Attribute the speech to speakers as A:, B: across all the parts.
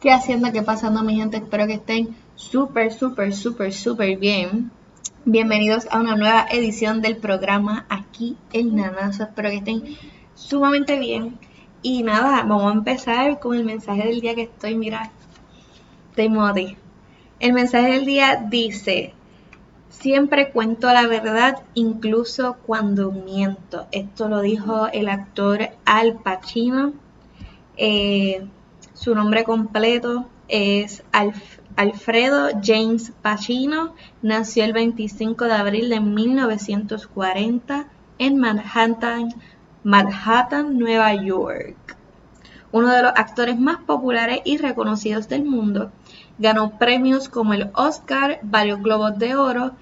A: ¿Qué haciendo? ¿Qué pasando, mi gente? Espero que estén súper, súper, súper, súper bien. Bienvenidos a una nueva edición del programa aquí en Nanazo. Espero que estén sumamente bien. Y nada, vamos a empezar con el mensaje del día que estoy, mira, de Modi. El mensaje del día dice, siempre cuento la verdad incluso cuando miento. Esto lo dijo el actor Al Pacino. Eh, su nombre completo es Alfredo James Pacino. Nació el 25 de abril de 1940 en Manhattan, Manhattan, Nueva York. Uno de los actores más populares y reconocidos del mundo. Ganó premios como el Oscar, varios Globos de Oro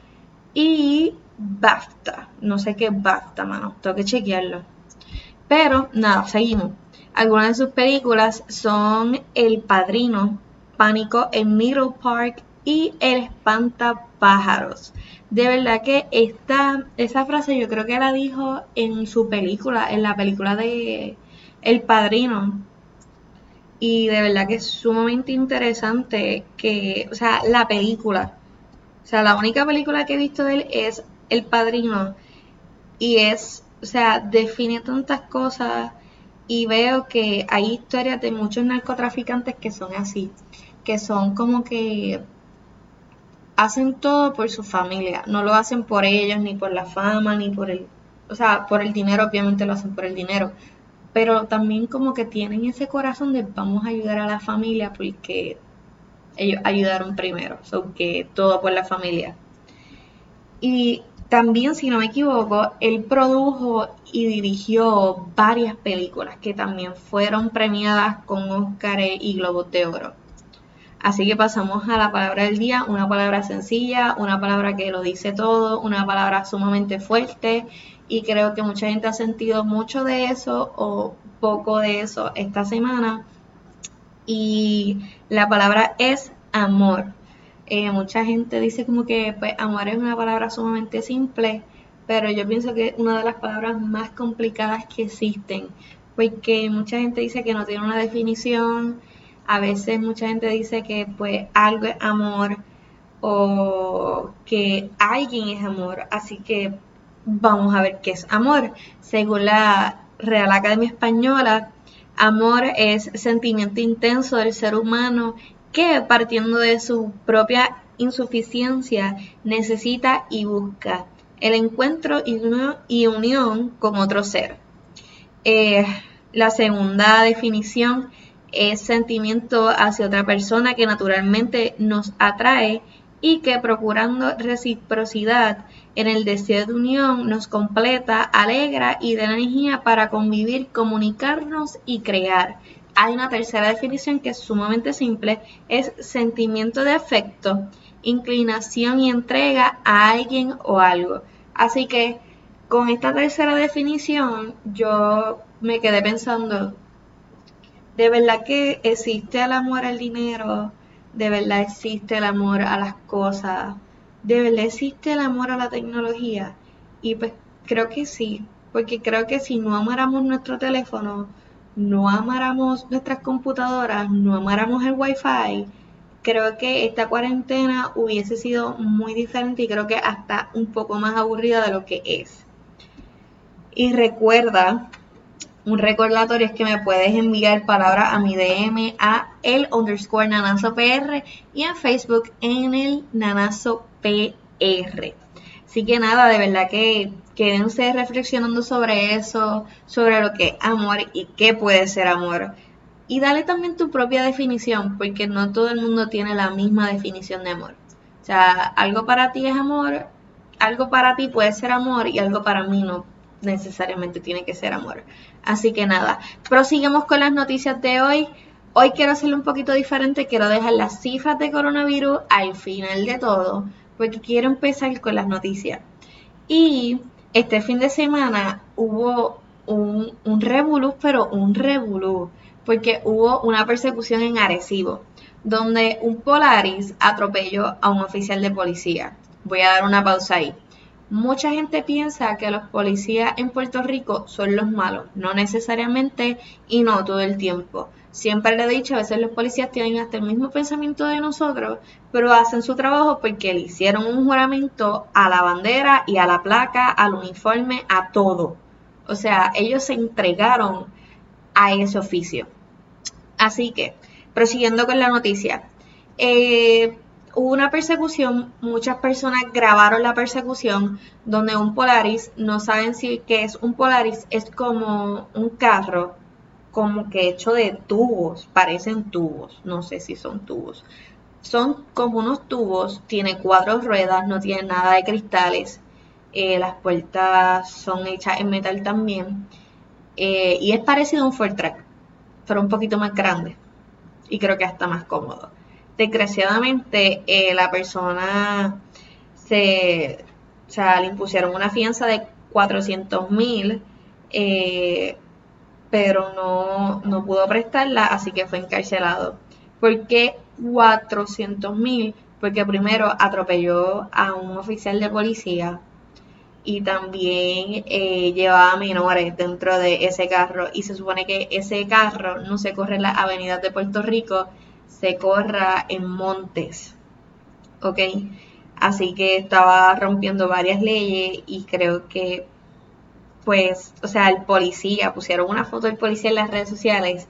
A: y BAFTA. No sé qué BAFTA, mano. Tengo que chequearlo. Pero nada, seguimos. Algunas de sus películas son El Padrino, Pánico en Middle Park y El Espantapájaros. De verdad que esta, esa frase yo creo que la dijo en su película, en la película de El Padrino. Y de verdad que es sumamente interesante que, o sea, la película. O sea, la única película que he visto de él es El Padrino. Y es, o sea, define tantas cosas y veo que hay historias de muchos narcotraficantes que son así, que son como que hacen todo por su familia, no lo hacen por ellos, ni por la fama, ni por el, o sea, por el dinero, obviamente lo hacen por el dinero, pero también como que tienen ese corazón de vamos a ayudar a la familia porque ellos ayudaron primero, son que todo por la familia. Y también, si no me equivoco, él produjo y dirigió varias películas que también fueron premiadas con Oscar y Globos de Oro. Así que pasamos a la palabra del día, una palabra sencilla, una palabra que lo dice todo, una palabra sumamente fuerte y creo que mucha gente ha sentido mucho de eso o poco de eso esta semana. Y la palabra es amor. Eh, mucha gente dice como que pues, amor es una palabra sumamente simple, pero yo pienso que es una de las palabras más complicadas que existen, porque mucha gente dice que no tiene una definición, a veces mucha gente dice que pues algo es amor o que alguien es amor, así que vamos a ver qué es amor. Según la Real Academia Española, amor es sentimiento intenso del ser humano que partiendo de su propia insuficiencia necesita y busca el encuentro y unión con otro ser. Eh, la segunda definición es sentimiento hacia otra persona que naturalmente nos atrae y que procurando reciprocidad en el deseo de unión nos completa, alegra y da energía para convivir, comunicarnos y crear hay una tercera definición que es sumamente simple, es sentimiento de afecto, inclinación y entrega a alguien o algo. Así que con esta tercera definición yo me quedé pensando, ¿de verdad que existe el amor al dinero? ¿De verdad existe el amor a las cosas? ¿De verdad existe el amor a la tecnología? Y pues creo que sí, porque creo que si no amáramos nuestro teléfono, no amáramos nuestras computadoras, no amáramos el wifi, creo que esta cuarentena hubiese sido muy diferente y creo que hasta un poco más aburrida de lo que es. Y recuerda, un recordatorio es que me puedes enviar palabras a mi DM a el underscore nanazo y en Facebook en el nanazo PR. Así que nada, de verdad que quédense reflexionando sobre eso, sobre lo que es amor y qué puede ser amor. Y dale también tu propia definición, porque no todo el mundo tiene la misma definición de amor. O sea, algo para ti es amor, algo para ti puede ser amor y algo para mí no necesariamente tiene que ser amor. Así que nada, prosigamos con las noticias de hoy. Hoy quiero hacerlo un poquito diferente, quiero dejar las cifras de coronavirus al final de todo, porque quiero empezar con las noticias. Y este fin de semana hubo un, un revolú, pero un revolú, porque hubo una persecución en Arecibo, donde un Polaris atropelló a un oficial de policía. Voy a dar una pausa ahí. Mucha gente piensa que los policías en Puerto Rico son los malos, no necesariamente y no todo el tiempo. Siempre le he dicho, a veces los policías tienen hasta el mismo pensamiento de nosotros, pero hacen su trabajo porque le hicieron un juramento a la bandera y a la placa, al uniforme, a todo. O sea, ellos se entregaron a ese oficio. Así que, prosiguiendo con la noticia, eh, hubo una persecución, muchas personas grabaron la persecución donde un Polaris, no saben si qué es un Polaris, es como un carro como que hecho de tubos, parecen tubos, no sé si son tubos. Son como unos tubos, tiene cuatro ruedas, no tiene nada de cristales, eh, las puertas son hechas en metal también eh, y es parecido a un Ford Track, pero un poquito más grande y creo que hasta más cómodo. Desgraciadamente, eh, la persona se, o sea, le impusieron una fianza de 400 mil, pero no, no pudo prestarla, así que fue encarcelado. ¿Por qué 400 mil? Porque primero atropelló a un oficial de policía y también eh, llevaba menores dentro de ese carro y se supone que ese carro no se corre en las avenidas de Puerto Rico, se corra en montes, ¿ok? Así que estaba rompiendo varias leyes y creo que, pues, o sea, el policía, pusieron una foto del policía en las redes sociales,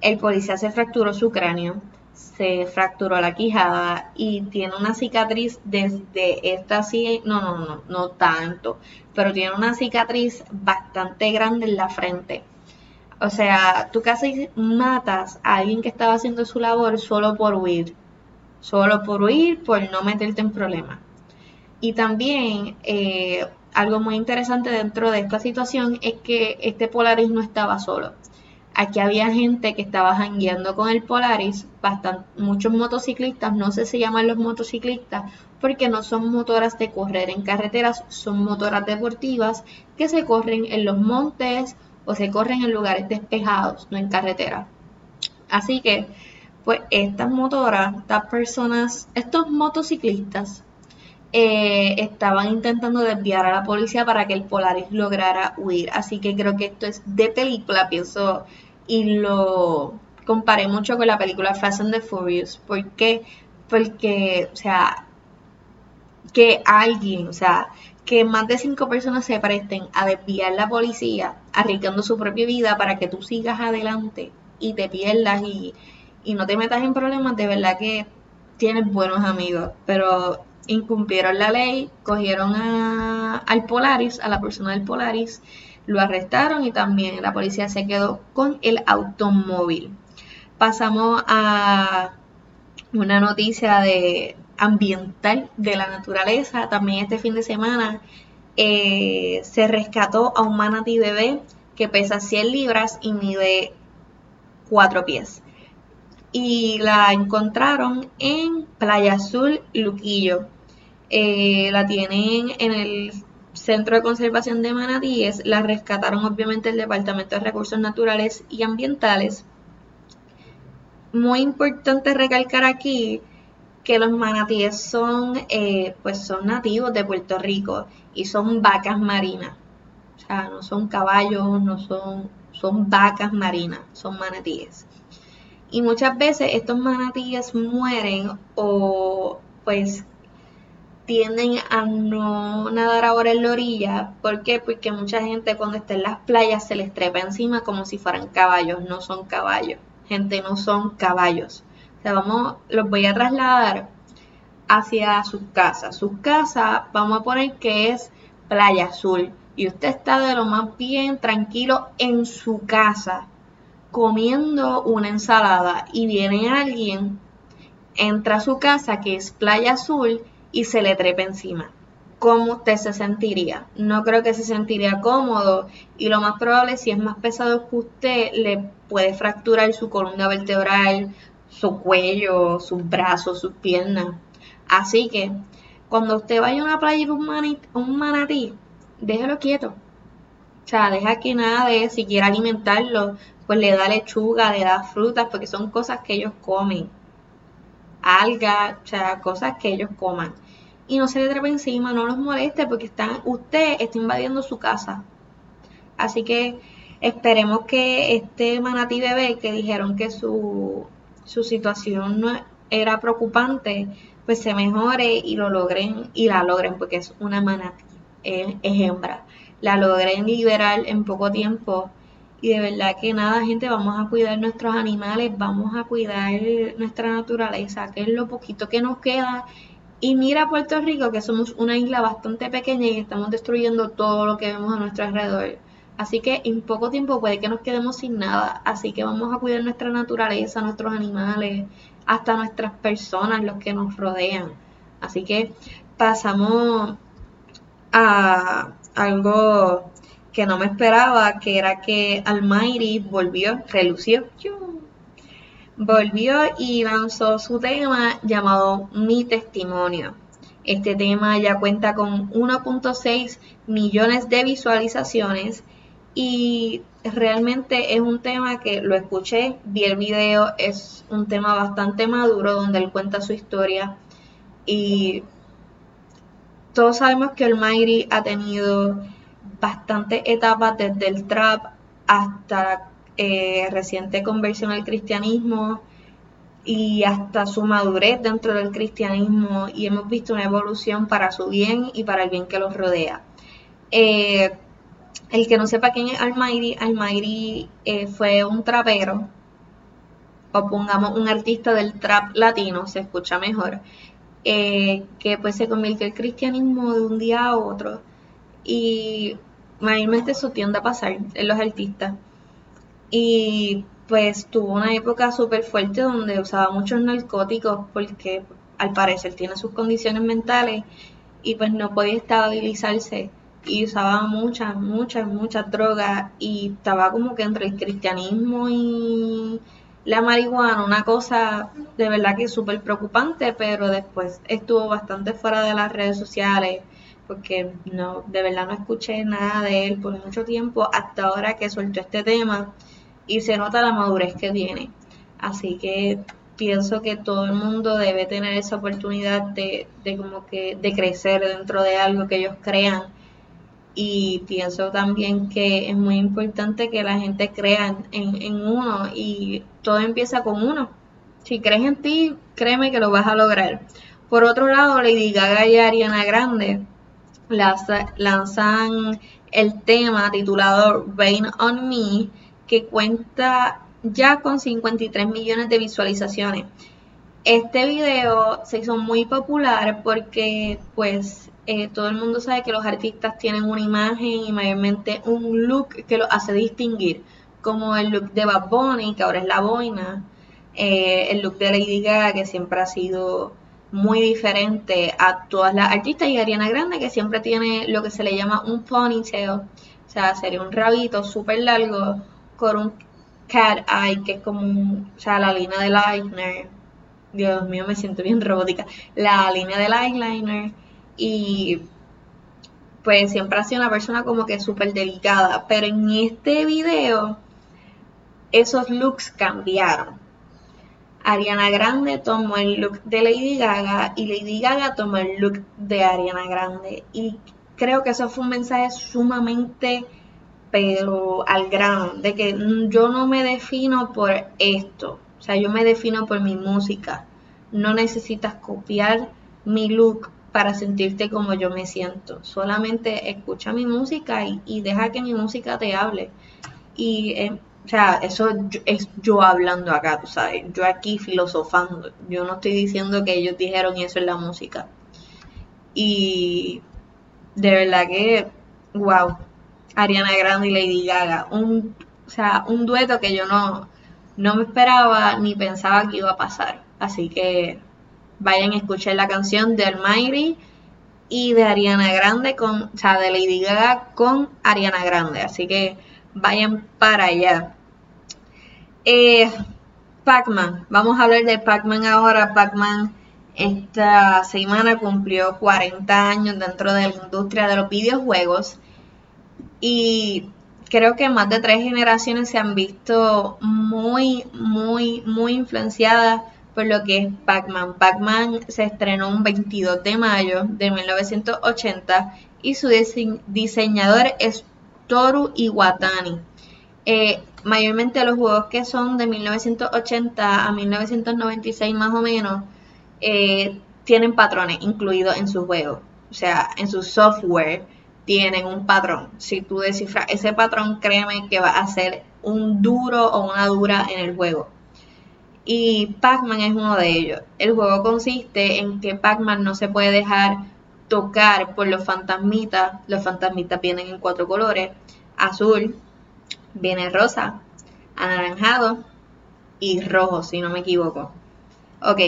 A: el policía se fracturó su cráneo se fracturó la quijada y tiene una cicatriz desde esta sí, no, no, no, no tanto, pero tiene una cicatriz bastante grande en la frente. O sea, tú casi matas a alguien que estaba haciendo su labor solo por huir, solo por huir, por no meterte en problemas. Y también eh, algo muy interesante dentro de esta situación es que este Polaris no estaba solo. Aquí había gente que estaba jangueando con el Polaris, bastante, muchos motociclistas, no sé si llaman los motociclistas, porque no son motoras de correr en carreteras, son motoras deportivas que se corren en los montes o se corren en lugares despejados, no en carretera. Así que, pues estas motoras, estas personas, estos motociclistas, eh, estaban intentando desviar a la policía para que el Polaris lograra huir. Así que creo que esto es de película, pienso y lo comparé mucho con la película Fast and the Furious. ¿Por qué? Porque, o sea, que alguien, o sea, que más de cinco personas se presten a desviar la policía, arriesgando su propia vida para que tú sigas adelante y te pierdas y, y no te metas en problemas, de verdad que tienes buenos amigos, pero incumplieron la ley, cogieron a, al Polaris, a la persona del Polaris, lo arrestaron y también la policía se quedó con el automóvil. Pasamos a una noticia de ambiental de la naturaleza. También este fin de semana eh, se rescató a un manatí bebé que pesa 100 libras y mide 4 pies. Y la encontraron en Playa Azul, Luquillo. Eh, la tienen en el Centro de Conservación de Manatíes la rescataron obviamente el Departamento de Recursos Naturales y Ambientales. Muy importante recalcar aquí que los manatíes son, eh, pues son nativos de Puerto Rico y son vacas marinas. O sea, no son caballos, no son, son vacas marinas, son manatíes. Y muchas veces estos manatíes mueren o pues tienden a no nadar ahora en la orilla. ¿Por qué? Porque mucha gente cuando está en las playas se les trepa encima como si fueran caballos. No son caballos. Gente, no son caballos. O sea, vamos, los voy a trasladar hacia sus casas. Su casa, vamos a poner que es Playa Azul. Y usted está de lo más bien tranquilo en su casa, comiendo una ensalada. Y viene alguien, entra a su casa, que es Playa Azul, y se le trepe encima. ¿Cómo usted se sentiría? No creo que se sentiría cómodo y lo más probable, si es más pesado que usted, le puede fracturar su columna vertebral, su cuello, sus brazos, sus piernas. Así que cuando usted vaya a una playa y un, un manatí, déjelo quieto. O sea, deja que nada de, si quiere alimentarlo, pues le da lechuga, le da frutas, porque son cosas que ellos comen algas, o sea, cosas que ellos coman. Y no se le trepe encima, no los moleste porque están, usted está invadiendo su casa. Así que esperemos que este manatí bebé que dijeron que su, su situación era preocupante, pues se mejore y lo logren y la logren porque es una manatí, es hembra. La logren liberar en poco tiempo y de verdad que nada, gente, vamos a cuidar nuestros animales, vamos a cuidar nuestra naturaleza, que es lo poquito que nos queda. Y mira Puerto Rico, que somos una isla bastante pequeña y estamos destruyendo todo lo que vemos a nuestro alrededor. Así que en poco tiempo puede que nos quedemos sin nada. Así que vamos a cuidar nuestra naturaleza, nuestros animales, hasta nuestras personas, los que nos rodean. Así que pasamos a algo que no me esperaba, que era que Almighty volvió, relució, volvió y lanzó su tema llamado Mi Testimonio. Este tema ya cuenta con 1.6 millones de visualizaciones y realmente es un tema que lo escuché, vi el video, es un tema bastante maduro donde él cuenta su historia y todos sabemos que Almighty ha tenido bastantes etapas desde el trap hasta eh, reciente conversión al cristianismo y hasta su madurez dentro del cristianismo y hemos visto una evolución para su bien y para el bien que los rodea. Eh, el que no sepa quién es Almighty, Almighty eh, fue un trapero, o pongamos un artista del trap latino, se escucha mejor, que pues se convirtió al cristianismo de un día a otro y mayormente eso tiende a pasar en los artistas. Y pues tuvo una época súper fuerte donde usaba muchos narcóticos porque al parecer tiene sus condiciones mentales y pues no podía estabilizarse y usaba muchas, muchas, muchas drogas y estaba como que entre el cristianismo y la marihuana, una cosa de verdad que súper preocupante, pero después estuvo bastante fuera de las redes sociales porque no, de verdad no escuché nada de él por mucho tiempo hasta ahora que soltó este tema y se nota la madurez que tiene. Así que pienso que todo el mundo debe tener esa oportunidad de, de como que de crecer dentro de algo que ellos crean y pienso también que es muy importante que la gente crea en, en, uno y todo empieza con uno. Si crees en ti, créeme que lo vas a lograr. Por otro lado, Lady Gaga y Ariana Grande lanzan el tema titulado Rain on Me, que cuenta ya con 53 millones de visualizaciones. Este video se hizo muy popular porque pues eh, todo el mundo sabe que los artistas tienen una imagen y mayormente un look que los hace distinguir, como el look de Bad Bunny, que ahora es la boina, eh, el look de Lady Gaga, que siempre ha sido muy diferente a todas las artistas y Ariana Grande que siempre tiene lo que se le llama un ponytail, o sea, sería un rabito súper largo con un cat eye que es como o sea, la línea del eyeliner. Dios mío, me siento bien robótica. La línea del eyeliner y pues siempre ha sido una persona como que súper delicada, pero en este video esos looks cambiaron Ariana Grande tomó el look de Lady Gaga y Lady Gaga tomó el look de Ariana Grande. Y creo que eso fue un mensaje sumamente, pero al grano, de que yo no me defino por esto. O sea, yo me defino por mi música. No necesitas copiar mi look para sentirte como yo me siento. Solamente escucha mi música y, deja que mi música te hable. Y eh, o sea, eso es yo hablando acá, tú sabes, yo aquí filosofando. Yo no estoy diciendo que ellos dijeron eso en la música. Y de verdad que, wow, Ariana Grande y Lady Gaga, un, o sea, un dueto que yo no, no me esperaba ni pensaba que iba a pasar. Así que vayan a escuchar la canción de Almighty y de Ariana Grande con, o sea, de Lady Gaga con Ariana Grande. Así que vayan para allá. Eh, Pac-Man, vamos a hablar de Pac-Man ahora. Pac-Man esta semana cumplió 40 años dentro de la industria de los videojuegos y creo que más de tres generaciones se han visto muy, muy, muy influenciadas por lo que es Pac-Man. Pac-Man se estrenó un 22 de mayo de 1980 y su diseñador es Toru Iwatani. Eh, mayormente los juegos que son de 1980 a 1996 más o menos eh, tienen patrones incluidos en su juego. O sea, en su software tienen un patrón. Si tú descifras ese patrón, créeme que va a ser un duro o una dura en el juego. Y Pac-Man es uno de ellos. El juego consiste en que Pac-Man no se puede dejar tocar por los fantasmitas. Los fantasmitas vienen en cuatro colores. Azul, viene rosa, anaranjado y rojo, si no me equivoco. Ok,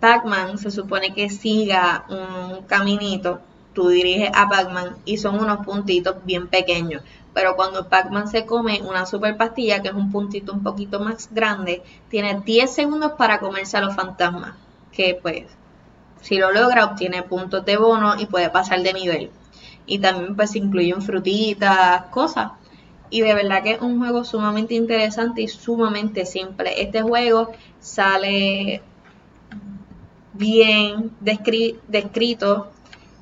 A: Pac-Man se supone que siga un caminito, tú diriges a Pac-Man y son unos puntitos bien pequeños. Pero cuando Pac-Man se come una super pastilla, que es un puntito un poquito más grande, tiene 10 segundos para comerse a los fantasmas. Que pues, si lo logra, obtiene puntos de bono y puede pasar de nivel. Y también pues incluyen frutitas, cosas. Y de verdad que es un juego sumamente interesante y sumamente simple. Este juego sale bien descrito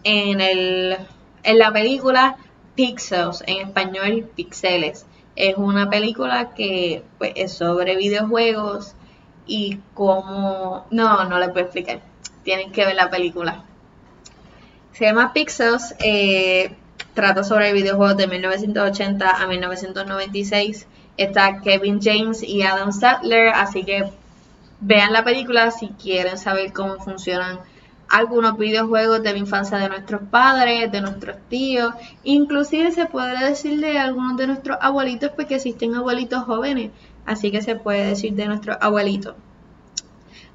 A: en, el, en la película Pixels, en español Pixeles. Es una película que pues, es sobre videojuegos y cómo... No, no les puedo explicar. Tienen que ver la película. Se llama Pixels. Eh, trata sobre videojuegos de 1980 a 1996. Está Kevin James y Adam Sattler, así que Vean la película si quieren saber cómo funcionan algunos videojuegos de la infancia de nuestros padres, de nuestros tíos, inclusive se puede decir de algunos de nuestros abuelitos porque existen abuelitos jóvenes, así que se puede decir de nuestros abuelitos.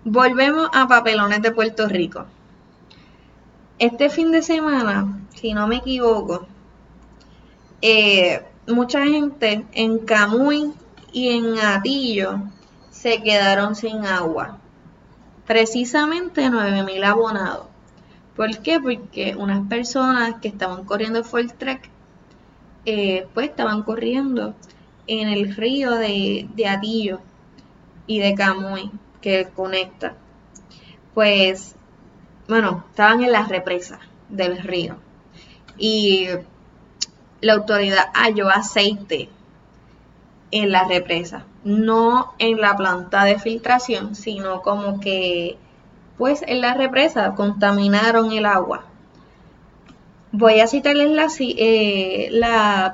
A: Volvemos a Papelones de Puerto Rico. Este fin de semana, si no me equivoco, eh, mucha gente en Camuy y en Atillo se quedaron sin agua. Precisamente 9.000 abonados. ¿Por qué? Porque unas personas que estaban corriendo full track, eh, pues estaban corriendo en el río de, de Atillo y de Camuy, que conecta. Pues, bueno, estaban en las represas del río. Y la autoridad halló aceite en la represa, no en la planta de filtración, sino como que pues en la represa contaminaron el agua. Voy a citarles la, eh,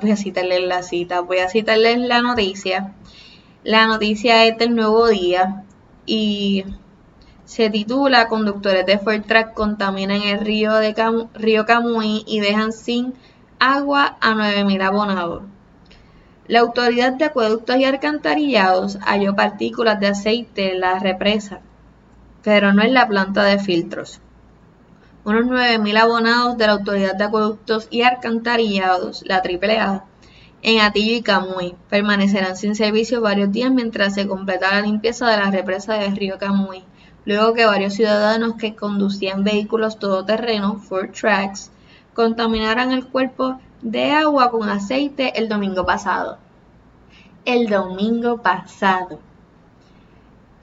A: voy a citarles la cita, voy a citarles la noticia. La noticia es del nuevo día y se titula Conductores de Track contaminan el río de río Camuy y dejan sin agua a 9.000 abonados. La Autoridad de Acueductos y Alcantarillados halló partículas de aceite en la represa, pero no en la planta de filtros. Unos 9.000 abonados de la Autoridad de Acueductos y Alcantarillados, la AAA, en Atillo y Camuy, permanecerán sin servicio varios días mientras se completa la limpieza de la represa del río Camuy, luego que varios ciudadanos que conducían vehículos todoterreno, Ford Tracks, contaminaran el cuerpo de agua con aceite el domingo pasado. El domingo pasado.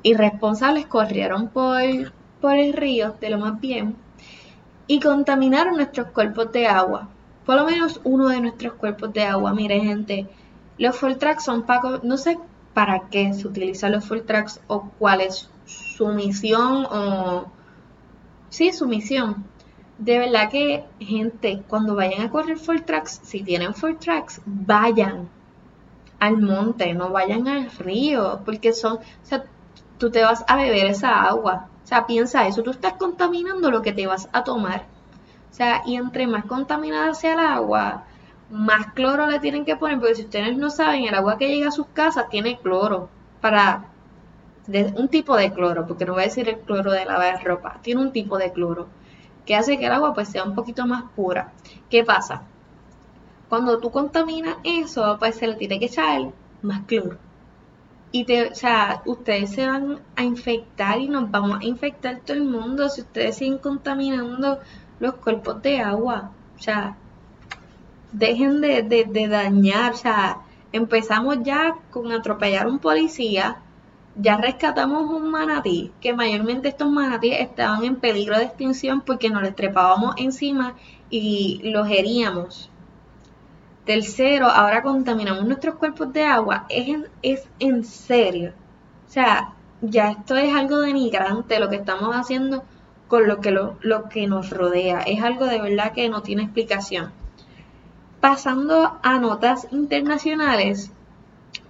A: Irresponsables corrieron por, por el río, de lo más bien, y contaminaron nuestros cuerpos de agua. Por lo menos uno de nuestros cuerpos de agua. Mire, gente, los full tracks son para... No sé para qué se utilizan los full tracks o cuál es su misión o... Sí, su misión de verdad que, gente, cuando vayan a correr full tracks, si tienen full tracks, vayan al monte, no vayan al río, porque son, o sea, tú te vas a beber esa agua. O sea, piensa eso, tú estás contaminando lo que te vas a tomar. O sea, y entre más contaminada sea el agua, más cloro le tienen que poner, porque si ustedes no saben, el agua que llega a sus casas tiene cloro, para un tipo de cloro, porque no voy a decir el cloro de lavar ropa, tiene un tipo de cloro que hace que el agua pues sea un poquito más pura. ¿Qué pasa? Cuando tú contaminas eso, pues se le tiene que echar más cloro. Y te, o sea, ustedes se van a infectar y nos vamos a infectar todo el mundo si ustedes siguen contaminando los cuerpos de agua. O sea, dejen de, de dañar. O sea, empezamos ya con atropellar a un policía ya rescatamos un manatí, que mayormente estos manatíes estaban en peligro de extinción porque nos les trepábamos encima y los heríamos. Tercero, ahora contaminamos nuestros cuerpos de agua. Es en, es en serio. O sea, ya esto es algo denigrante lo que estamos haciendo con lo que, lo, lo que nos rodea. Es algo de verdad que no tiene explicación. Pasando a notas internacionales,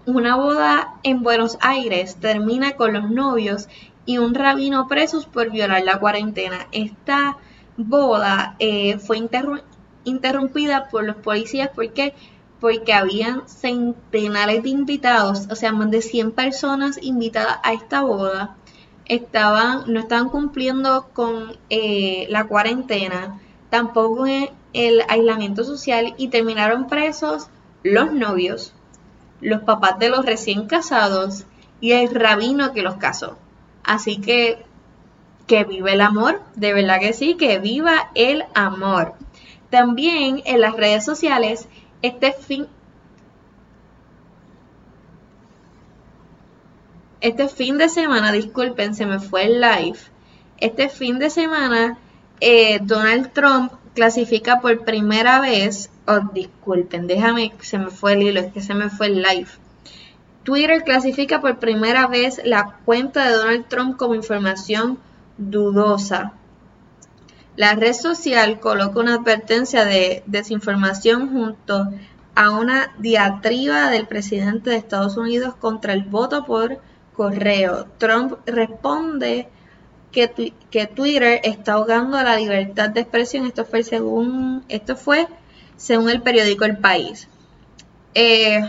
A: una boda en Buenos Aires termina con los novios y un rabino presos por violar la cuarentena. Esta boda eh, fue interrumpida por los policías. Porque porque habían centenares de invitados, o sea, más de 100 personas invitadas a esta boda, estaban, no estaban cumpliendo con eh, la cuarentena, tampoco el aislamiento social y terminaron presos los novios, los papás de los recién casados y el rabino que los casó. Así que que vive el amor, de verdad que sí, que viva el amor. También en las redes sociales, este fin, este fin de semana, disculpen, se me fue el live. Este fin de semana, eh, Donald Trump clasifica por primera vez, oh, disculpen, déjame, se me fue el hilo, es que se me fue el live. Twitter clasifica por primera vez la cuenta de Donald Trump como información dudosa. La red social coloca una advertencia de desinformación junto a una diatriba del presidente de Estados Unidos contra el voto por correo. Trump responde que, que Twitter está ahogando la libertad de expresión. Esto fue según, esto fue según el periódico El País. Eh,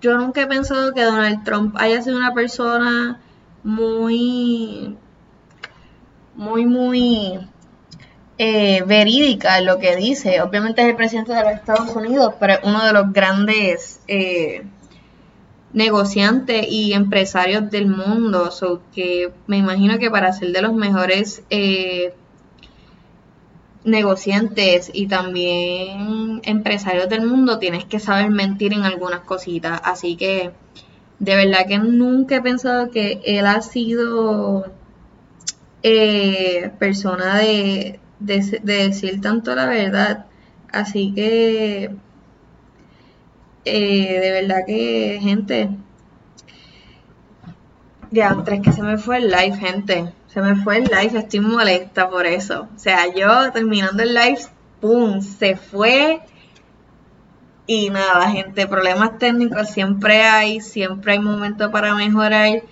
A: yo nunca he pensado que Donald Trump haya sido una persona muy, muy, muy eh, verídica en lo que dice. Obviamente es el presidente de los Estados Unidos, pero es uno de los grandes eh, negociantes y empresarios del mundo. So que me imagino que para ser de los mejores eh, negociantes y también empresarios del mundo tienes que saber mentir en algunas cositas. Así que de verdad que nunca he pensado que él ha sido persona de, de, decir tanto la verdad. Así que, eh, de verdad que, gente, ya, tres que se me fue el live, gente. Se me fue el live, estoy molesta por eso. O sea, yo terminando el live, ¡pum! Se fue. Y nada, gente, problemas técnicos siempre hay, siempre hay momentos para mejorar.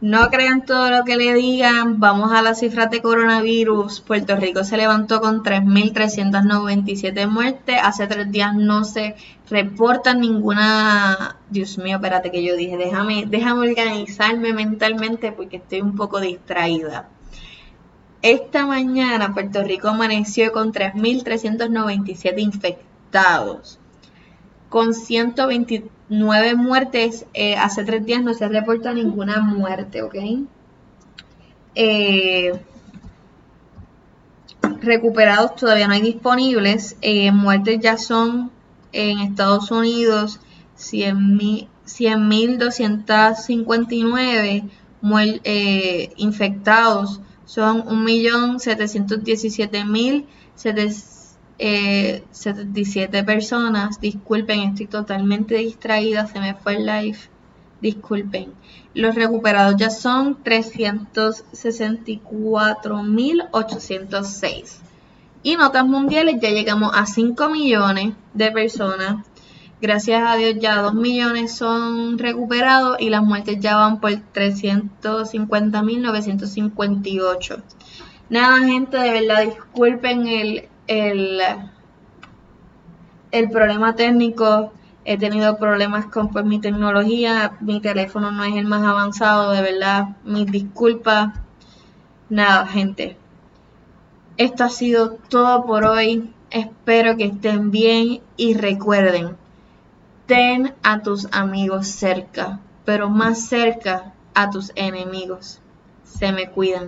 A: No crean todo lo que le digan. Vamos a las cifras de coronavirus. Puerto Rico se levantó con 3.397 muertes. Hace tres días no se reporta ninguna... Dios mío, espérate que yo dije. Déjame, déjame organizarme mentalmente porque estoy un poco distraída. Esta mañana Puerto Rico amaneció con 3.397 infectados. Con 123 nueve muertes. Eh, hace tres días no se reporta ninguna muerte, ¿ok? Eh, recuperados todavía no hay disponibles. Eh, muertes ya son en Estados Unidos 100.259 100, infectados. Son 1.717.700 eh, 77 personas. Disculpen, estoy totalmente distraída, se me fue el live. Disculpen. Los recuperados ya son 364.806. Y notas mundiales ya llegamos a 5 millones de personas. Gracias a Dios ya 2 millones son recuperados y las muertes ya van por 350.958. Nada, gente, de verdad, disculpen el, el, el problema técnico. He tenido problemas con pues, mi tecnología. Mi teléfono no es el más avanzado, de verdad. Mis disculpas. Nada, gente. Esto ha sido todo por hoy. Espero que estén bien y recuerden, ten a tus amigos cerca, pero más cerca a tus enemigos. Se me cuidan.